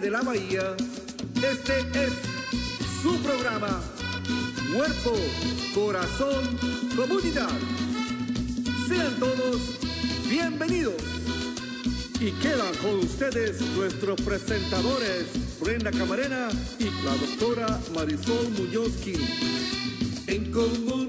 de la bahía, este es su programa. Cuerpo, corazón, comunidad. Sean todos bienvenidos. Y quedan con ustedes nuestros presentadores, Brenda Camarena y la doctora Marisol Muñozki. En comunidad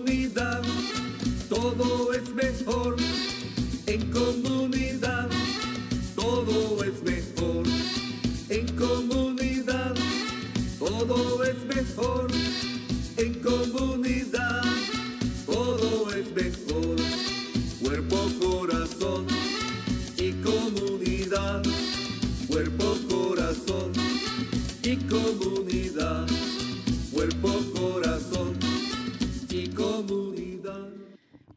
Cuerpo,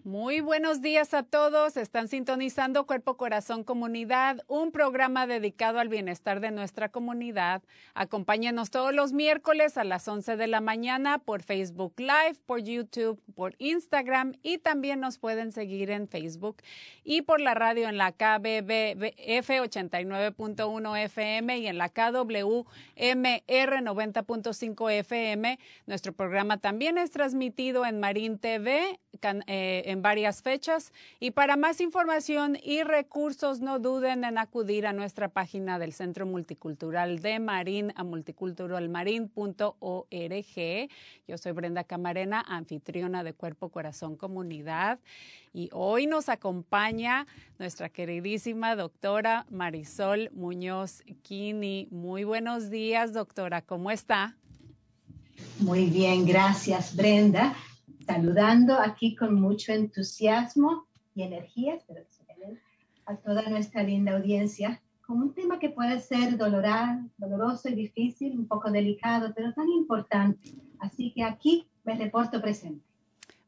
Muy buenos días a todos. Están sintonizando Cuerpo Corazón Comunidad, un programa dedicado al bienestar de nuestra comunidad. Acompáñenos todos los miércoles a las 11 de la mañana por Facebook Live, por YouTube, por Instagram y también nos pueden seguir en Facebook y por la radio en la KBBF 89.1 FM y en la KWMR 90.5 FM. Nuestro programa también es transmitido en Marín TV eh, en varias fechas. Y para más información y recursos, no duden en acudir a nuestra página del Centro Multicultural de Marín a multiculturalmarin.org. Yo soy Brenda Camarena, anfitriona de Cuerpo, Corazón, Comunidad. Y hoy nos acompaña nuestra queridísima doctora Marisol Muñoz Kini. Muy buenos días, doctora. ¿Cómo está? Muy bien, gracias Brenda. Saludando aquí con mucho entusiasmo y energía, espero que se queden, a toda nuestra linda audiencia, con un tema que puede ser dolorado, doloroso y difícil, un poco delicado, pero tan importante. Así que aquí me reporto presente.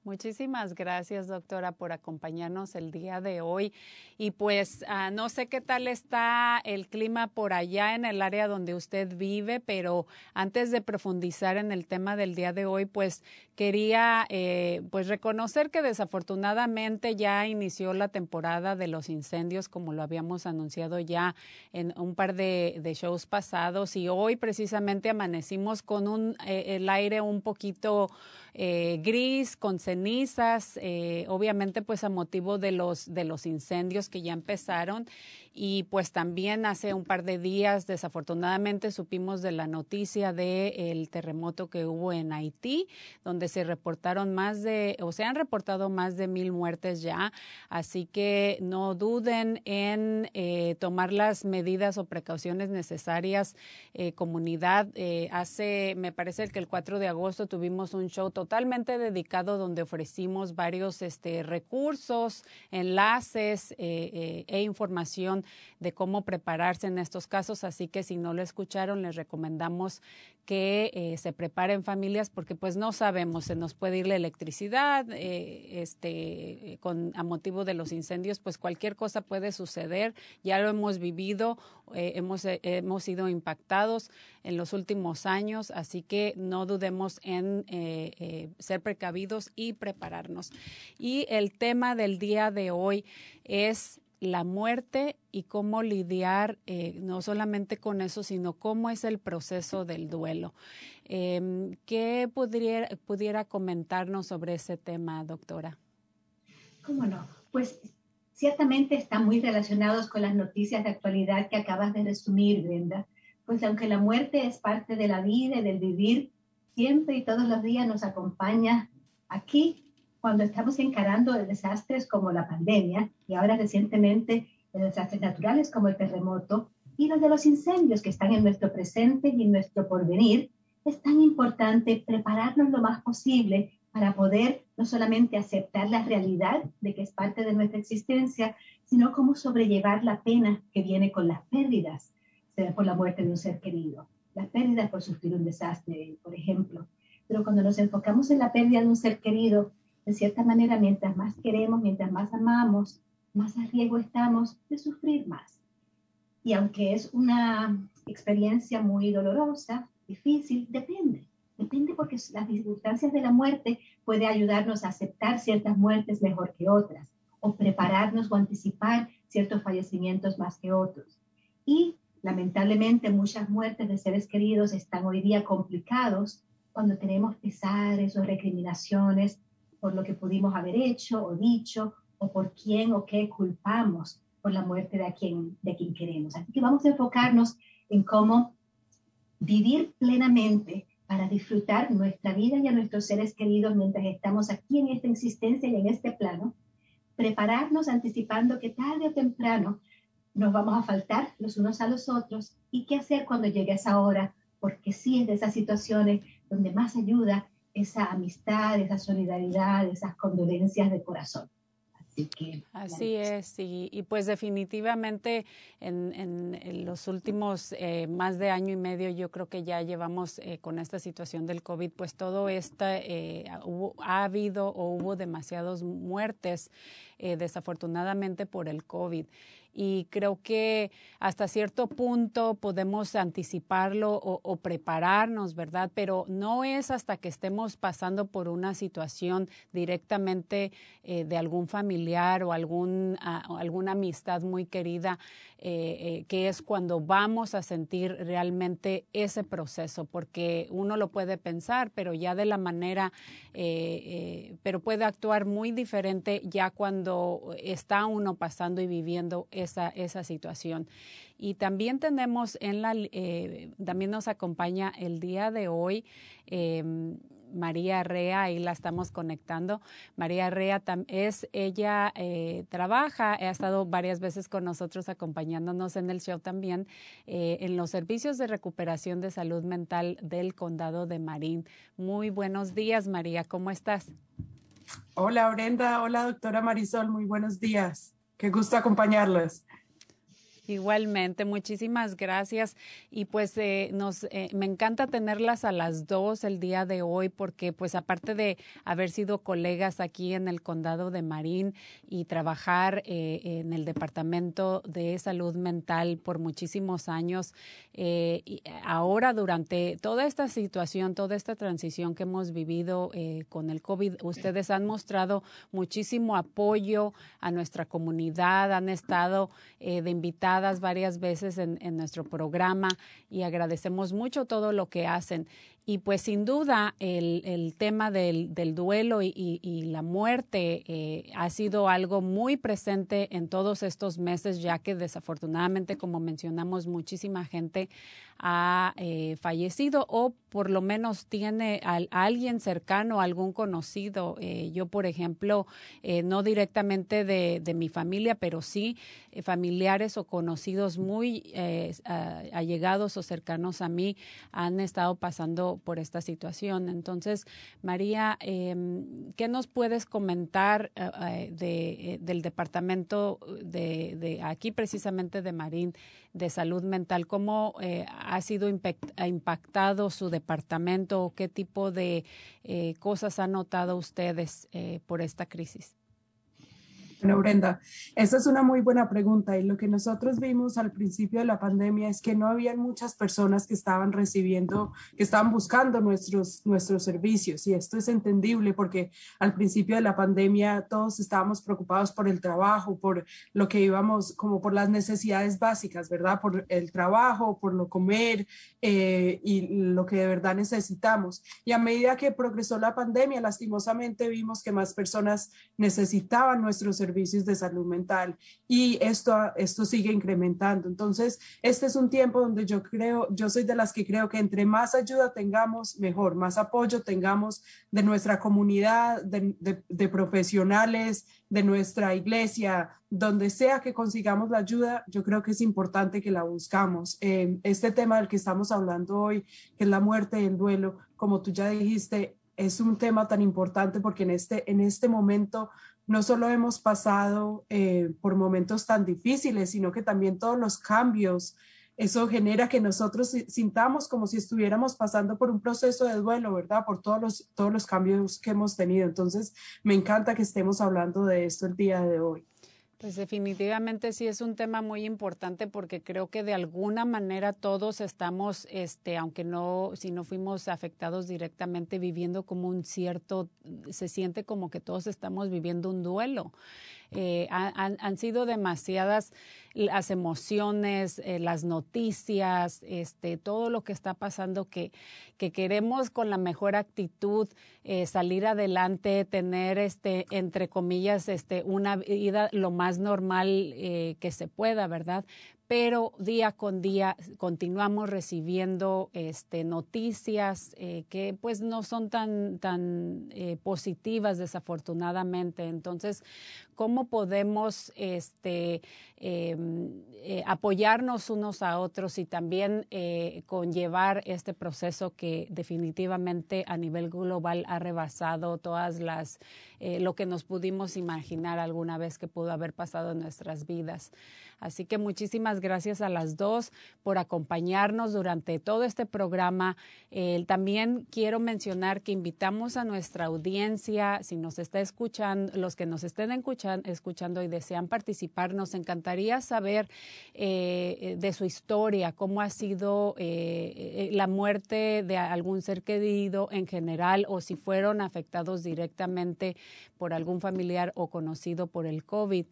Muchísimas gracias, doctora, por acompañarnos el día de hoy. Y pues ah, no sé qué tal está el clima por allá en el área donde usted vive, pero antes de profundizar en el tema del día de hoy, pues quería eh, pues reconocer que desafortunadamente ya inició la temporada de los incendios, como lo habíamos anunciado ya en un par de, de shows pasados. Y hoy precisamente amanecimos con un, eh, el aire un poquito eh, gris, con cenizas, eh, obviamente pues a motivo de los, de los incendios que ya empezaron. Y pues también hace un par de días, desafortunadamente, supimos de la noticia del terremoto que hubo en Haití, donde se reportaron más de, o se han reportado más de mil muertes ya. Así que no duden en eh, tomar las medidas o precauciones necesarias. Eh, comunidad, eh, hace, me parece que el 4 de agosto tuvimos un show totalmente dedicado donde ofrecimos varios este, recursos, enlaces eh, e información de cómo prepararse en estos casos. Así que si no lo escucharon, les recomendamos que eh, se preparen familias porque pues no sabemos, se nos puede ir la electricidad, eh, este, a motivo de los incendios, pues cualquier cosa puede suceder. Ya lo hemos vivido, eh, hemos, hemos sido impactados en los últimos años, así que no dudemos en ser precavidos y prepararnos. Y el tema del día de hoy es la muerte y cómo lidiar eh, no solamente con eso, sino cómo es el proceso del duelo. Eh, ¿Qué pudiera, pudiera comentarnos sobre ese tema, doctora? ¿Cómo no? Pues ciertamente están muy relacionados con las noticias de actualidad que acabas de resumir, Brenda. Pues aunque la muerte es parte de la vida y del vivir, siempre y todos los días nos acompaña aquí cuando estamos encarando desastres como la pandemia y ahora recientemente de desastres naturales como el terremoto y los de los incendios que están en nuestro presente y en nuestro porvenir, es tan importante prepararnos lo más posible para poder no solamente aceptar la realidad de que es parte de nuestra existencia, sino cómo sobrellevar la pena que viene con las pérdidas, sea por la muerte de un ser querido, las pérdidas por sufrir un desastre, por ejemplo. Pero cuando nos enfocamos en la pérdida de un ser querido, de cierta manera, mientras más queremos, mientras más amamos, más a riesgo estamos de sufrir más. Y aunque es una experiencia muy dolorosa, difícil, depende. Depende porque las circunstancias de la muerte puede ayudarnos a aceptar ciertas muertes mejor que otras, o prepararnos o anticipar ciertos fallecimientos más que otros. Y lamentablemente muchas muertes de seres queridos están hoy día complicados cuando tenemos pesares o recriminaciones por lo que pudimos haber hecho o dicho o por quién o qué culpamos por la muerte de quien, de quien queremos. Así que vamos a enfocarnos en cómo vivir plenamente para disfrutar nuestra vida y a nuestros seres queridos mientras estamos aquí en esta existencia y en este plano, prepararnos anticipando que tarde o temprano nos vamos a faltar los unos a los otros y qué hacer cuando llegue esa hora, porque sí es de esas situaciones donde más ayuda esa amistad, esa solidaridad, esas condolencias de corazón. Así es, y, pues definitivamente en, los últimos eh, más de año y medio yo creo que ya llevamos eh, con esta situación del COVID, pues todo esto eh, ha habido o hubo demasiadas muertes desafortunadamente por el COVID y creo que hasta cierto punto podemos anticiparlo o, prepararnos, ¿verdad? Pero no es hasta que estemos pasando por una situación directamente eh, de algún familiar o algún, alguna amistad muy querida eh, eh, que es cuando vamos a sentir realmente ese proceso, porque uno lo puede pensar, pero ya de la manera, pero puede actuar muy diferente ya cuando está uno pasando y viviendo esa, esa situación. Y también tenemos en la, eh, también nos acompaña el día de hoy. Em, María Rea, ahí la estamos conectando. María Rea es, ella eh, trabaja, ha estado varias veces con nosotros acompañándonos en el show también, eh, en los servicios de recuperación de salud mental del condado de Marín. Muy buenos días, María, ¿cómo estás? Hola, Brenda. Hola, doctora Marisol. Muy buenos días. Qué gusto acompañarlos. Igualmente, muchísimas gracias. Y pues eh, nos, eh, me encanta tenerlas a las dos el día de hoy porque pues aparte de haber sido colegas aquí en el condado de Marín y trabajar eh, en el departamento de salud mental por muchísimos años, y ahora durante toda esta situación, toda esta transición que hemos vivido con el COVID, ustedes han mostrado muchísimo apoyo a nuestra comunidad, han estado de invitados varias veces en, nuestro programa y agradecemos mucho todo lo que hacen. Y pues sin duda el, tema del, duelo y, la muerte eh, ha sido algo muy presente en todos estos meses, ya que desafortunadamente, como mencionamos, muchísima gente ha eh, fallecido o por lo menos tiene a, alguien cercano, algún conocido. Eh, yo, por ejemplo, eh, no directamente de, mi familia, pero sí familiares o conocidos muy allegados o cercanos a mí han estado pasando por esta situación. Entonces, María, em, ¿qué nos puedes comentar de, del departamento de, de aquí precisamente de Marín? de salud mental. ¿Cómo ha sido impactado su departamento? ¿Qué tipo de eh, cosas han notado ustedes eh, por esta crisis? Bueno, Brenda, esa es una muy buena pregunta y lo que nosotros vimos al principio de la pandemia es que no habían muchas personas que estaban recibiendo, que estaban buscando nuestros, nuestros servicios y esto es entendible porque al principio de la pandemia todos estábamos preocupados por el trabajo, por lo que íbamos, como por las necesidades básicas, ¿verdad? Por el trabajo, por lo comer eh, y lo que de verdad necesitamos. Y a medida que progresó la pandemia, lastimosamente vimos que más personas necesitaban nuestros servicios servicios de salud mental y esto, esto sigue incrementando. Entonces, este es un tiempo donde yo creo, yo soy de las que creo que entre más ayuda tengamos, mejor, más apoyo tengamos de nuestra comunidad, de, de profesionales, de nuestra iglesia, donde sea que consigamos la ayuda, yo creo que es importante que la buscamos. Eh, este tema del que estamos hablando hoy, que es la muerte el duelo, como tú ya dijiste, es un tema tan importante porque en este, en este momento no solo hemos pasado eh, por momentos tan difíciles, sino que también todos los cambios, eso genera que nosotros sintamos como si estuviéramos pasando por un proceso de duelo, ¿verdad? Por todos los, todos los cambios que hemos tenido. Entonces, me encanta que estemos hablando de esto el día de hoy. Pues definitivamente sí es un tema muy importante porque creo que de alguna manera todos estamos, este, aunque no, si no fuimos afectados directamente, viviendo como un cierto, se siente como que todos estamos viviendo un duelo. Eh, han, han, sido demasiadas las emociones, eh, las noticias, este, todo lo que está pasando que, que queremos con la mejor actitud eh, salir adelante, tener, este, entre comillas, este, una vida lo más normal que se pueda, ¿verdad? Pero día con día continuamos recibiendo este, noticias eh, que pues no son tan, tan eh, positivas desafortunadamente. Entonces, ¿cómo podemos este, em, eh, apoyarnos unos a otros y también conllevar este proceso que definitivamente a nivel global ha rebasado todas las, lo que nos pudimos imaginar alguna vez que pudo haber pasado en nuestras vidas? Así que muchísimas gracias a las dos por acompañarnos durante todo este programa. también quiero mencionar que invitamos a nuestra audiencia, si nos está escuchando, los que nos estén escuchando, y desean participar, nos encantaría saber eh, de su historia, cómo ha sido eh, eh, la muerte de algún ser querido en general o si fueron afectados directamente por algún familiar o conocido por el COVID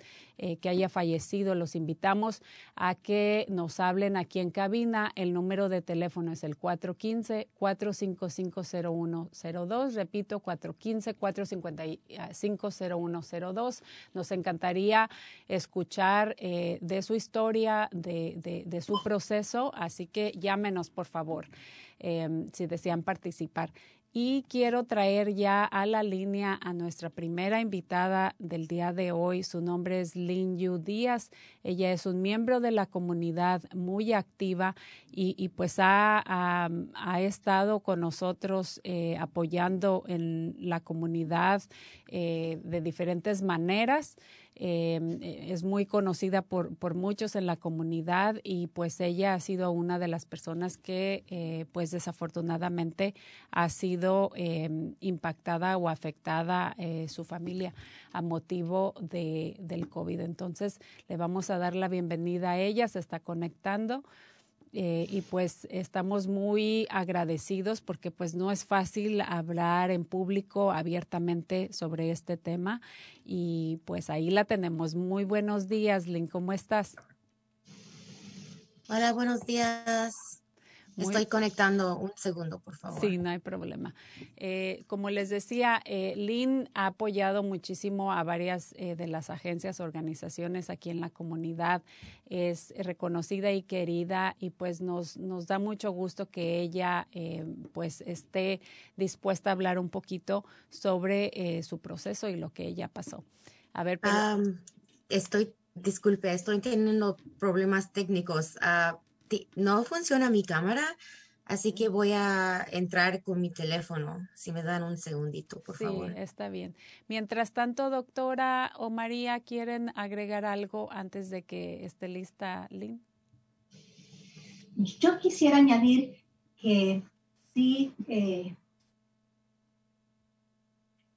que haya fallecido. Los invitamos invitamos a que nos hablen aquí en cabina. El número de teléfono es el 415-455-0102. Repito, 415-455-0102. Nos encantaría escuchar eh, de su historia, de, de, su proceso, así que llámenos, por favor, eh, si desean participar. Y quiero traer ya a la línea a nuestra primera invitada del día de hoy. Su nombre es Lin Yu Díaz. Ella es un miembro de la comunidad muy activa y, pues ha, ha, estado con nosotros eh, apoyando en la comunidad eh, de diferentes maneras. Eh, es muy conocida por, por, muchos en la comunidad y pues ella ha sido una de las personas que eh, pues desafortunadamente ha sido em, impactada o afectada eh, su familia a motivo de, del COVID. Entonces le vamos a dar la bienvenida a ella, se está conectando. Eh, y pues estamos muy agradecidos porque pues no es fácil hablar en público abiertamente sobre este tema y pues ahí la tenemos. Muy buenos días, Lynn, ¿cómo estás? Hola, buenos días. Estoy conectando un segundo, por favor. Sí, no hay problema. Eh, como les decía, eh, Lynn ha apoyado muchísimo a varias eh, de las agencias, organizaciones aquí en la comunidad. Es reconocida y querida y pues nos, nos da mucho gusto que ella eh, pues esté dispuesta a hablar un poquito sobre su proceso y lo que ella pasó. A ver, estoy, disculpe, estoy teniendo problemas técnicos. Uh, no funciona mi cámara, así que voy a entrar con mi teléfono. Si me dan un segundito, por favor. Sí, está bien. Mientras tanto, doctora o María, ¿quieren agregar algo antes de que esté lista Lynn? Yo quisiera añadir que sí, eh,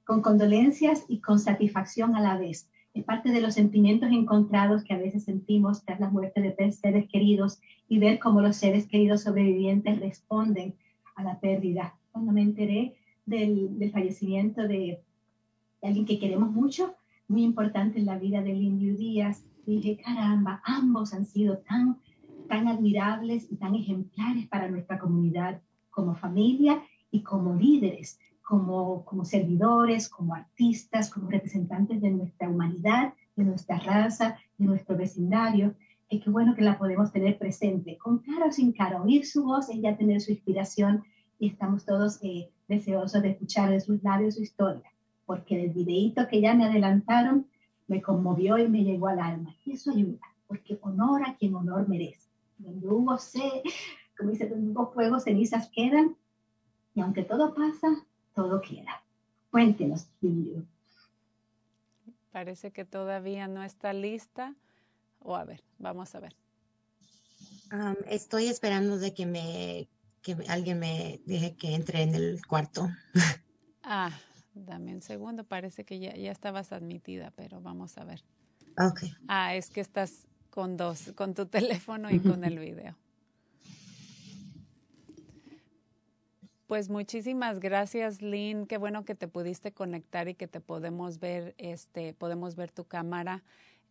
con condolencias y con satisfacción a la vez es parte de los sentimientos encontrados que a veces sentimos tras la muerte de seres queridos y ver cómo los seres queridos sobrevivientes responden a la pérdida. Cuando me enteré del, del fallecimiento de, alguien que queremos mucho, muy importante en la vida de Lindy Díaz, dije, caramba, ambos han sido tan, tan admirables y tan ejemplares para nuestra comunidad como familia y como líderes como, como servidores, como artistas, como representantes de nuestra humanidad de nuestra raza, de nuestro vecindario, y qué bueno que la podemos tener presente, con cara o sin cara, oír su voz, ella tener su inspiración y estamos todos eh, deseosos de escuchar de sus labios su historia, porque el videíto que ya me adelantaron me conmovió y me llegó al alma. Y eso ayuda, porque honor a quien honor merece. Donde hubo como dice, donde hubo fuego, cenizas quedan, y aunque todo pasa, todo queda. Cuéntenos. Parece que todavía no está lista. O a ver, vamos a ver. estoy esperando de que me que alguien me deje que entre en el cuarto. Ah, dame un segundo. Parece que ya, ya estabas admitida, pero vamos a ver. Ah, es que estás con dos, con tu teléfono y con el video. Pues muchísimas gracias, Lynn. Qué bueno que te pudiste conectar y que te podemos ver, este, podemos ver tu cámara.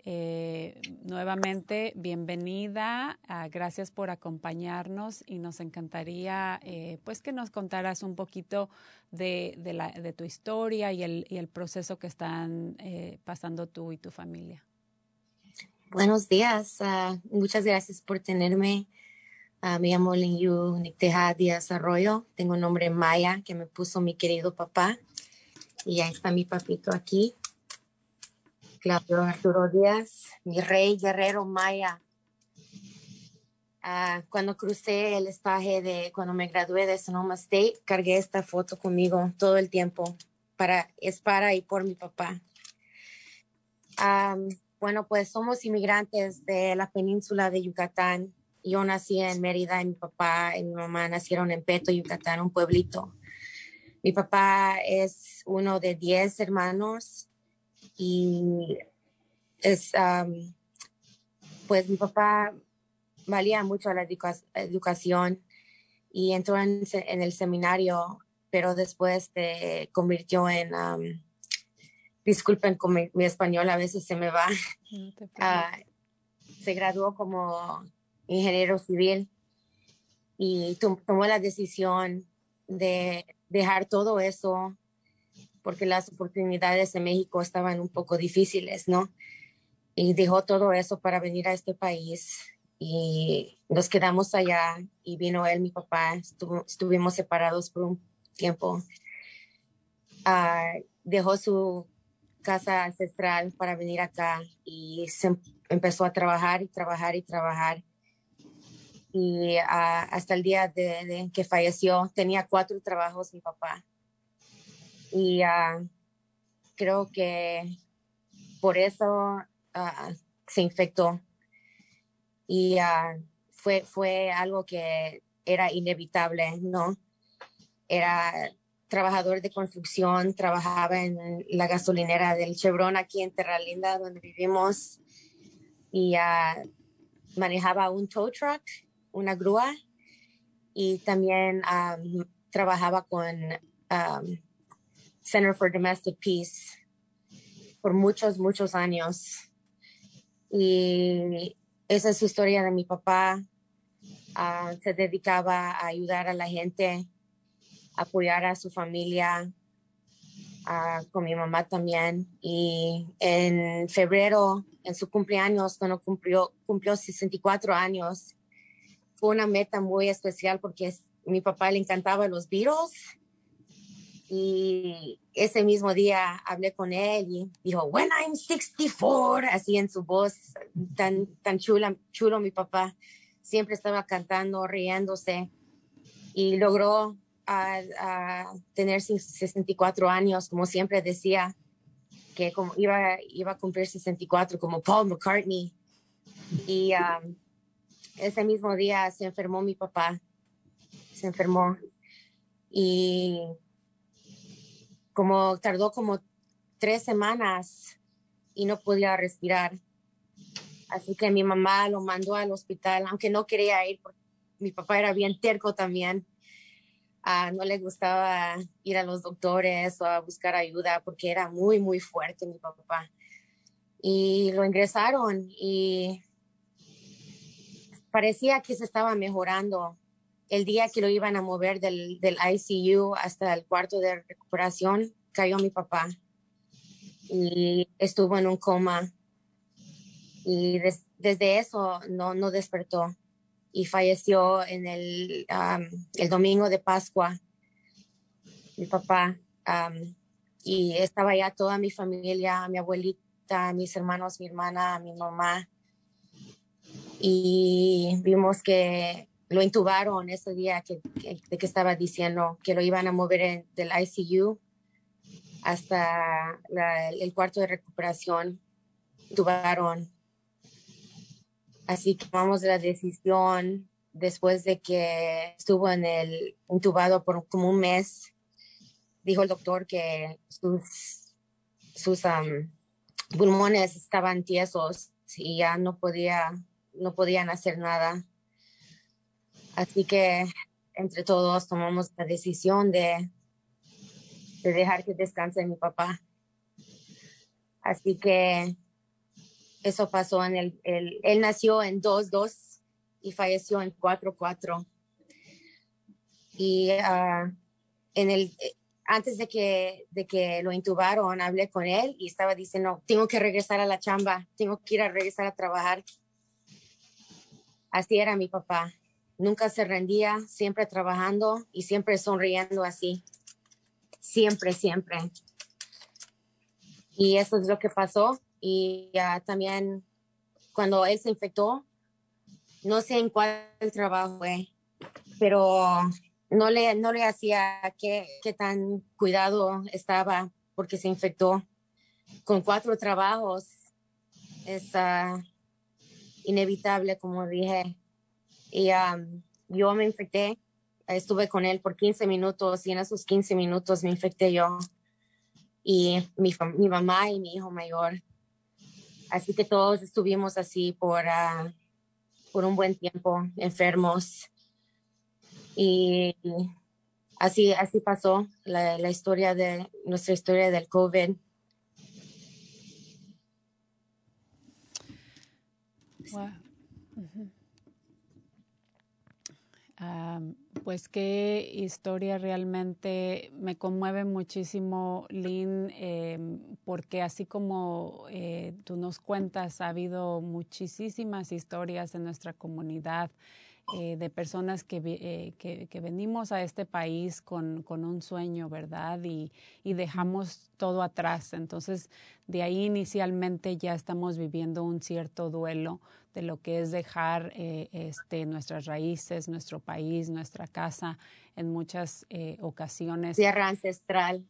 Eh, nuevamente, bienvenida. Ah, gracias por acompañarnos y nos encantaría eh, pues que nos contaras un poquito de, la, de tu historia y el, y el, proceso que están eh, pasando tú y tu familia. Buenos días. Ah, muchas gracias por tenerme. Uh, me llamo Linyu Nicteja Díaz Arroyo. Tengo un nombre maya que me puso mi querido papá. Y ahí está mi papito aquí. Claudio Arturo Díaz, mi rey guerrero maya. Uh, cuando crucé el estaje de cuando me gradué de Sonoma State, cargué esta foto conmigo todo el tiempo. Para, es para y por mi papá. Um, bueno, pues somos inmigrantes de la península de Yucatán yo nací en Mérida y mi papá y mi mamá nacieron en Peto, Yucatán, un pueblito. Mi papá es uno de diez hermanos y es, pues mi papá valía mucho la educación y entró en, el seminario, pero después se convirtió en, disculpen con mi, español, a veces se me va, ah, se graduó como ingeniero civil y tomó la decisión de dejar todo eso porque las oportunidades en México estaban un poco difíciles, ¿no? Y dejó todo eso para venir a este país y nos quedamos allá y vino él, mi papá, estuvimos separados por un tiempo. Ah, dejó su casa ancestral para venir acá y se empezó a trabajar y trabajar y trabajar y ah, hasta el día de, que falleció tenía cuatro trabajos mi papá. Y ah, creo que por eso ah, se infectó. Y fue, fue algo que era inevitable, ¿no? Era trabajador de construcción, trabajaba en la gasolinera del Chevron aquí en Terra Linda, donde vivimos, y manejaba un tow truck una grúa y también trabajaba con Center for Domestic Peace por muchos, muchos años. Y esa es su historia de mi papá. Ah, se dedicaba a ayudar a la gente, apoyar a su familia, ah, con mi mamá también. Y en febrero, en su cumpleaños, cuando cumplió, cumplió 64 años, fue una meta muy especial porque mi papá le encantaba los Beatles y ese mismo día hablé con él y dijo, when I'm 64, así en su voz tan, tan chula, chulo mi papá. Siempre estaba cantando, riéndose y logró a, tener 64 años, como siempre decía, que iba, iba a cumplir 64 como Paul McCartney. Y um, ese mismo día se enfermó mi papá, se enfermó y como tardó como tres semanas y no podía respirar. Así que mi mamá lo mandó al hospital, aunque no quería ir, porque mi papá era bien terco también. Ah, no le gustaba ir a los doctores o a buscar ayuda porque era muy, muy fuerte mi papá. Y lo ingresaron y parecía que se estaba mejorando. El día que lo iban a mover del, del ICU hasta el cuarto de recuperación, cayó mi papá y estuvo en un coma y desde eso no, no despertó y falleció en el, el domingo de Pascua, mi papá. y estaba ya toda mi familia, mi abuelita, mis hermanos, mi hermana, mi mamá. Y vimos que lo intubaron ese día que, de que estaba diciendo que lo iban a mover del ICU hasta el cuarto de recuperación. Intubaron Así que tomamos la decisión después de que estuvo en el intubado por como un mes. Dijo el doctor que sus, sus pulmones estaban tiesos y ya no podía, no podían hacer nada. Así que entre todos tomamos la decisión de, de dejar que descanse mi papá. Así que eso pasó en el, él nació en 2-2 y falleció en 4-4. Y ah, en el, antes de que, de que lo intubaron, hablé con él y estaba diciendo, tengo que regresar a la chamba, tengo que ir a regresar a trabajar. Así era mi papá. Nunca se rendía, siempre trabajando y siempre sonriendo así. Siempre, siempre. Y eso es lo que pasó y también cuando él se infectó, no sé en cuál trabajo fue, pero no le, no le hacía qué, qué tan cuidado estaba porque se infectó con cuatro trabajos. Es inevitable, como dije. Y yo me infecté, estuve con él por 15 minutos y en esos 15 minutos me infecté yo y mi, mi mamá y mi hijo mayor. Así que todos estuvimos así por, ah, por un buen tiempo, enfermos. Y así, así pasó la, la historia de nuestra historia del COVID. Pues qué historia realmente me conmueve muchísimo, Lynn, em, porque así como eh, tú nos cuentas, ha habido muchísimas historias en nuestra comunidad eh, de personas eh, que, que, venimos a este país con, con un sueño, ¿verdad? Y, y, dejamos todo atrás. Entonces, de ahí inicialmente ya estamos viviendo un cierto duelo de lo que es dejar eh, este, nuestras raíces, nuestro país, nuestra casa en muchas ocasiones. Tierra ancestral.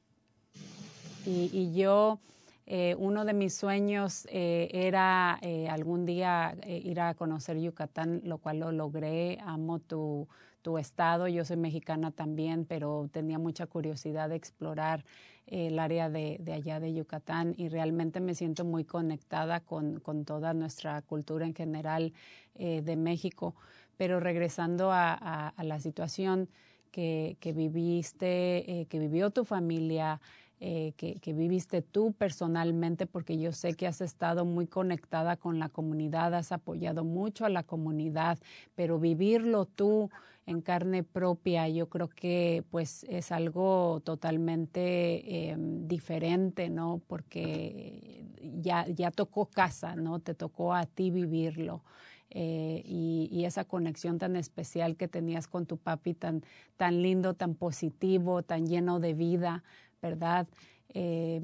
Y, y yo eh, uno de mis sueños eh, era eh, algún día ir a conocer Yucatán, lo cual lo logré. Amo tu, tu estado, yo soy mexicana también, pero tenía mucha curiosidad de explorar el área de, de, allá de Yucatán y realmente me siento muy conectada con, con toda nuestra cultura en general de México. Pero regresando a, a, la situación que, que viviste, que vivió tu familia, eh, que, viviste tú personalmente, porque yo sé que has estado muy conectada con la comunidad, has apoyado mucho a la comunidad, pero vivirlo tú en carne propia, yo creo que pues es algo totalmente em, diferente, ¿no? Porque ya, ya tocó casa, ¿no? Te tocó a ti vivirlo. Eh, y, y, esa conexión tan especial que tenías con tu papi, tan, tan lindo, tan positivo, tan lleno de vida, ¿verdad? Eh,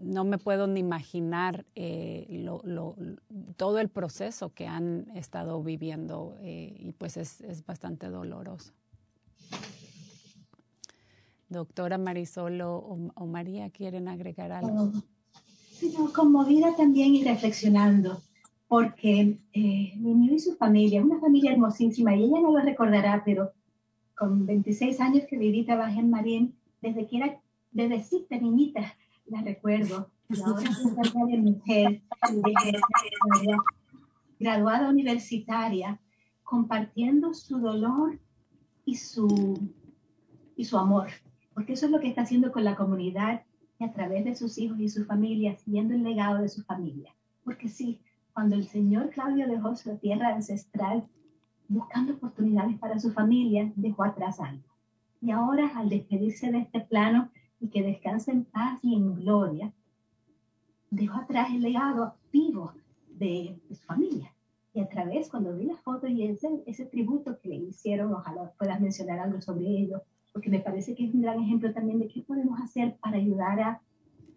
no me puedo ni imaginar eh, todo el proceso que han estado viviendo eh, y pues es, bastante doloroso. Doctora Marisol o, María, ¿quieren agregar algo? Sí, conmovida también y reflexionando, porque eh, mi y su familia, una familia hermosísima, y ella no lo recordará, pero con 26 años que viví, trabajé en Marín, desde que era bebecita, niñita, la recuerdo. Y ahora es de mujer, graduada universitaria, compartiendo su dolor y su, y su amor. Porque eso es lo que está haciendo con la comunidad y a través de sus hijos y su familia, siguiendo el legado de su familia. Porque sí, cuando el señor Claudio dejó su tierra ancestral, buscando oportunidades para su familia, dejó atrás algo. Y ahora, al despedirse de este plano, y que descanse en paz y en gloria, dejó atrás el legado vivo de, su familia. Y a través, cuando vi la foto y ese, ese tributo que le hicieron, ojalá puedas mencionar algo sobre ello, porque me parece que es un gran ejemplo también de qué podemos hacer para ayudar a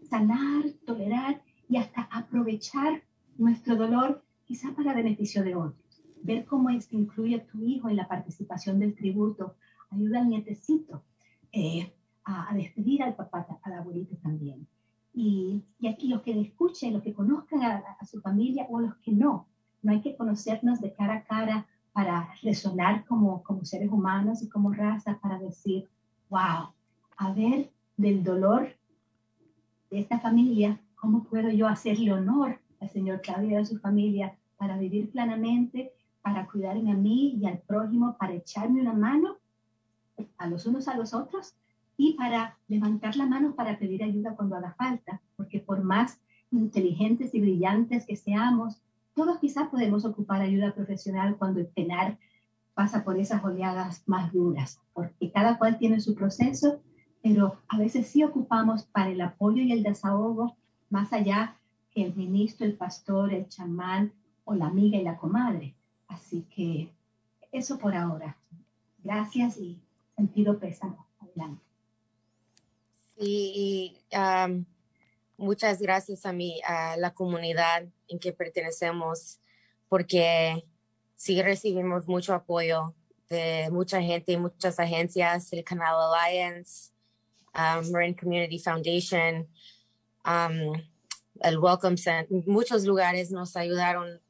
sanar, tolerar y hasta aprovechar nuestro dolor, quizá para beneficio de otros. Ver cómo esto incluye a tu hijo en la participación del tributo, ayuda al nietecito eh, a, despedir al papá, al abuelito también. Y, y, aquí los que escuchen, los que conozcan a, a, su familia o los que no, no hay que conocernos de cara a cara para resonar como, como seres humanos y como raza, para decir, wow, a ver del dolor de esta familia, ¿cómo puedo yo hacerle honor al señor Claudio y a su familia para vivir plenamente, para cuidarme a mí y al prójimo, para echarme una mano a los unos a los otros y para levantar la mano para pedir ayuda cuando haga falta, porque por más inteligentes y brillantes que seamos, todos quizás podemos ocupar ayuda profesional cuando el penar pasa por esas oleadas más duras, porque cada cual tiene su proceso, pero a veces sí ocupamos para el apoyo y el desahogo, más allá que el ministro, el pastor, el chamán o la amiga y la comadre. Así que eso por ahora. Gracias y sentido pésamo. Adelante. Y muchas gracias a mí, a la comunidad en que pertenecemos, porque sí recibimos mucho apoyo de mucha gente y muchas agencias, el Canal Alliance, Marine Community Foundation, el Welcome Center, muchos lugares nos ayudaron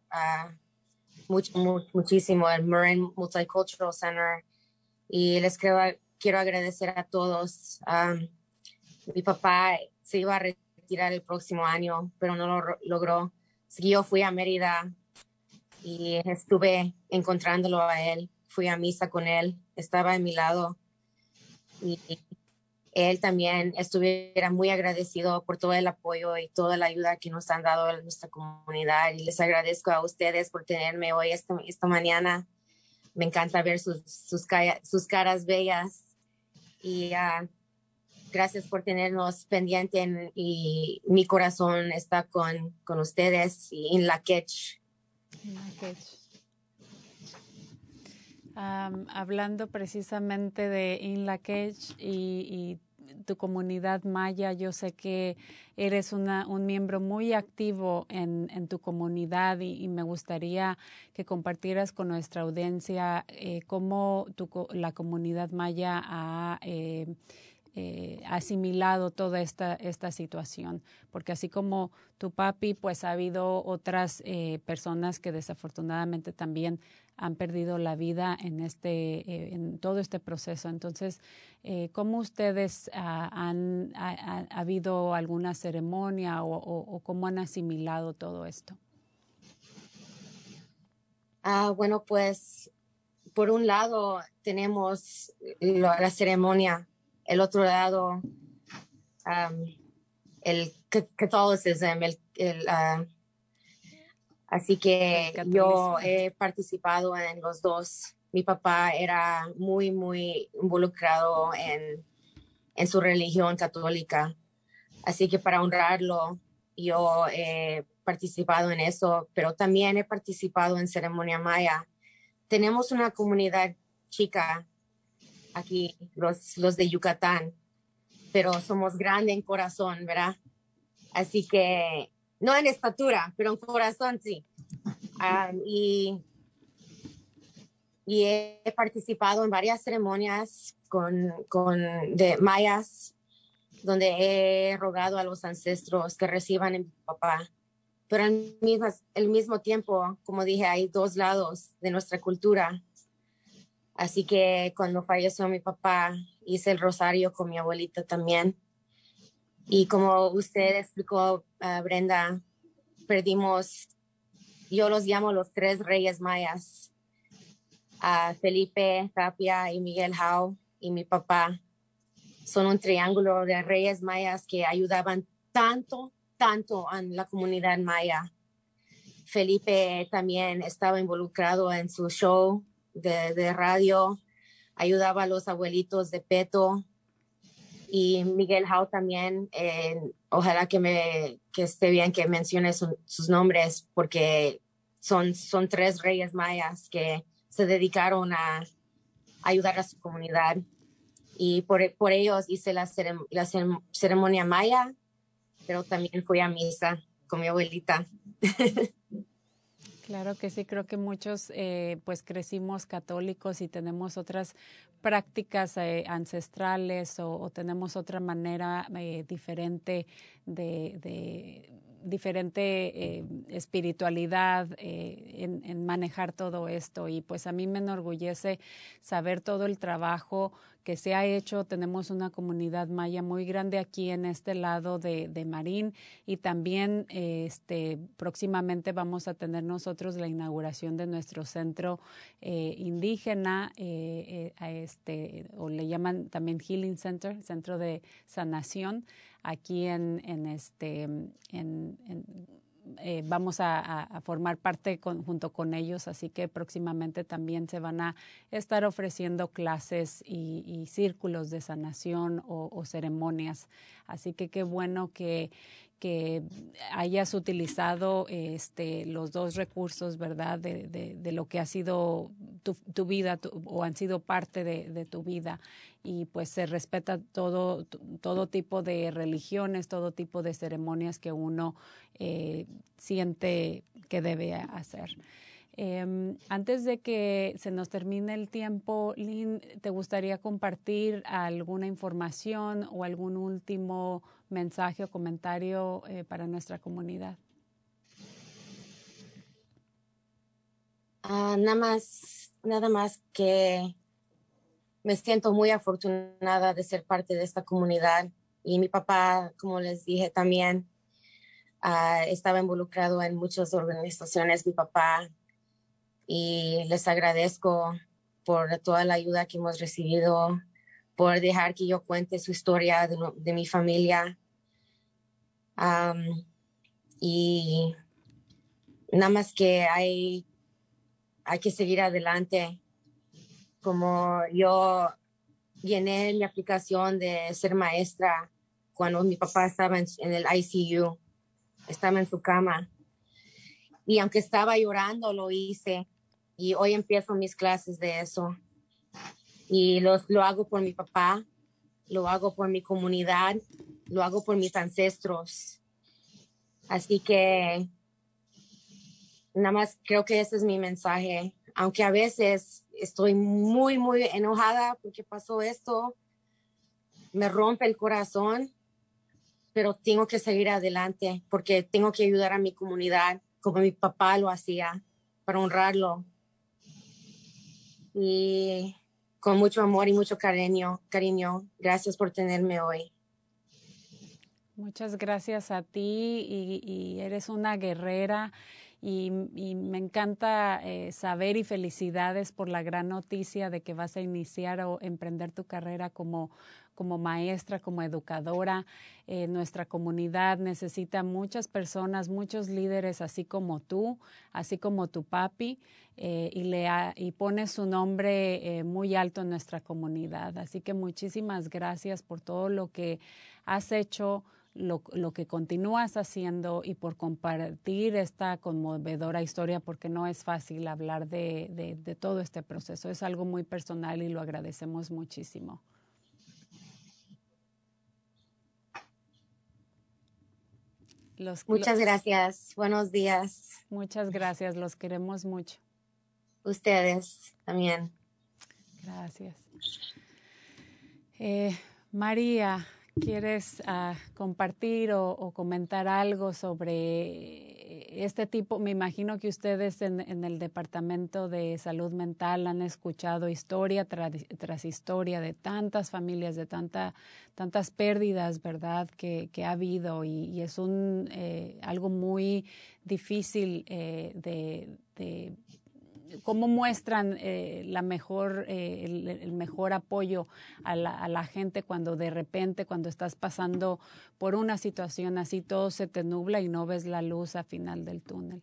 mucho, muchísimo, el Marine Multicultural Center, y les quiero, quiero agradecer a todos. Mi papá se iba a retirar el próximo año, pero no lo logró. Yo fui a Mérida y estuve encontrándolo a él. Fui a misa con él, estaba a mi lado y él también estuviera muy agradecido por todo el apoyo y toda la ayuda que nos han dado a nuestra comunidad. Y les agradezco a ustedes por tenerme hoy esta, esta mañana me encanta ver sus, sus, sus caras bellas y uh, gracias por tenernos pendiente y mi corazón está con, con ustedes y en la catch. Hablando precisamente de In La Catch y, tu comunidad maya. Yo sé que eres un miembro muy activo en, en tu comunidad y, me gustaría que compartieras con nuestra audiencia eh, cómo tu, la comunidad maya ha... Eh, eh, asimilado toda esta, esta situación, porque así como tu papi, pues ha habido otras eh, personas que desafortunadamente también han perdido la vida en, este, eh, en todo este proceso. Entonces, ¿cómo ustedes ah, han, ha, habido alguna ceremonia o, cómo han asimilado todo esto? Ah, bueno, pues por un lado tenemos la ceremonia el otro lado, el catolicismo, el, el uh, así que yo he participado en los dos. Mi papá era muy, muy involucrado en, en su religión católica. Así que para honrarlo, yo he participado en eso, pero también he participado en ceremonia maya. Tenemos una comunidad chica aquí, los, los de Yucatán, pero somos grandes en corazón, ¿verdad? Así que, no en estatura, pero en corazón sí. y, y he participado en varias ceremonias con, con, de mayas, donde he rogado a los ancestros que reciban en mi papá. Pero al mismo, al mismo tiempo, como dije, hay dos lados de nuestra cultura Así que cuando falleció mi papá, hice el rosario con mi abuelita también. Y como usted explicó, uh, Brenda, perdimos, yo los llamo los tres reyes mayas, Felipe Tapia y Miguel Jau y mi papá. Son un triángulo de reyes mayas que ayudaban tanto, tanto a la comunidad maya. Felipe también estaba involucrado en su show de, radio, ayudaba a los abuelitos de Peto y Miguel Hau también. Eh, ojalá que me que esté bien que mencione sus nombres porque son, son tres reyes mayas que se dedicaron a ayudar a su comunidad y por, por ellos hice la, la ceremonia maya, pero también fui a misa con mi abuelita. Claro que sí, creo que muchos eh, pues crecimos católicos y tenemos otras prácticas eh, ancestrales o, tenemos otra manera eh, diferente de, diferente espiritualidad en, en, manejar todo esto. Y pues a mí me enorgullece saber todo el trabajo que se ha hecho. Tenemos una comunidad maya muy grande aquí en este lado de, Marín. Y también este, próximamente vamos a tener nosotros la inauguración de nuestro centro eh, indígena, eh, eh, este, o le llaman también Healing Center, centro de sanación, aquí en, en este, en eh, vamos a, formar parte junto con ellos, así que próximamente también se van a estar ofreciendo clases y, círculos de sanación o, ceremonias. Así que qué bueno que, que hayas utilizado este, los dos recursos, ¿verdad? De, de, lo que ha sido tu, vida o han sido parte de, tu vida. Y pues se respeta todo, todo tipo de religiones, todo tipo de ceremonias que uno eh, siente que debe hacer. Em, antes de que se nos termine el tiempo, Lynn, ¿te gustaría compartir alguna información o algún último mensaje o comentario eh, para nuestra comunidad? Ah, nada más, nada más que me siento muy afortunada de ser parte de esta comunidad y mi papá, como les dije también, ah, estaba involucrado en muchas organizaciones, mi papá, y les agradezco por toda la ayuda que hemos recibido, por dejar que yo cuente su historia de mi familia y nada más que hay, hay que seguir adelante. Como yo llené mi aplicación de ser maestra cuando mi papá estaba en, el ICU, estaba en su cama. Y aunque estaba llorando, lo hice. Y hoy empiezo mis clases de eso. Y los, lo hago por mi papá, lo hago por mi comunidad, lo hago por mis ancestros. Así que nada más creo que ese es mi mensaje. Aunque a veces estoy muy, muy enojada porque pasó esto, me rompe el corazón, pero tengo que seguir adelante porque tengo que ayudar a mi comunidad como mi papá lo hacía, para honrarlo. Y con mucho amor y mucho cariño, cariño, gracias por tenerme hoy. Muchas gracias a ti y, eres una guerrera y, me encanta eh, saber y felicidades por la gran noticia de que vas a iniciar o emprender tu carrera como, como maestra, como educadora. Eh, nuestra comunidad necesita muchas personas, muchos líderes así como tú, así como tu papi, eh, y, le y pone su nombre eh, muy alto en nuestra comunidad. Así que muchísimas gracias por todo lo que has hecho lo, lo, que continúas haciendo y por compartir esta conmovedora historia, porque no es fácil hablar de, de, todo este proceso. Es algo muy personal y lo agradecemos muchísimo. Muchas gracias. Buenos días. Muchas gracias. Los queremos mucho. Ustedes también. Gracias. Eh, María, ¿Quieres ah, compartir o, comentar algo sobre este tipo? Me imagino que ustedes en, el Departamento de Salud Mental han escuchado historia tras, historia de tantas familias, de tanta, tantas pérdidas, ¿verdad?, que, ha habido y, es un, eh, algo muy difícil eh, de cómo muestran eh, la mejor, eh, el, mejor apoyo a la, gente cuando de repente, cuando estás pasando por una situación así, todo se te nubla y no ves la luz al final del túnel.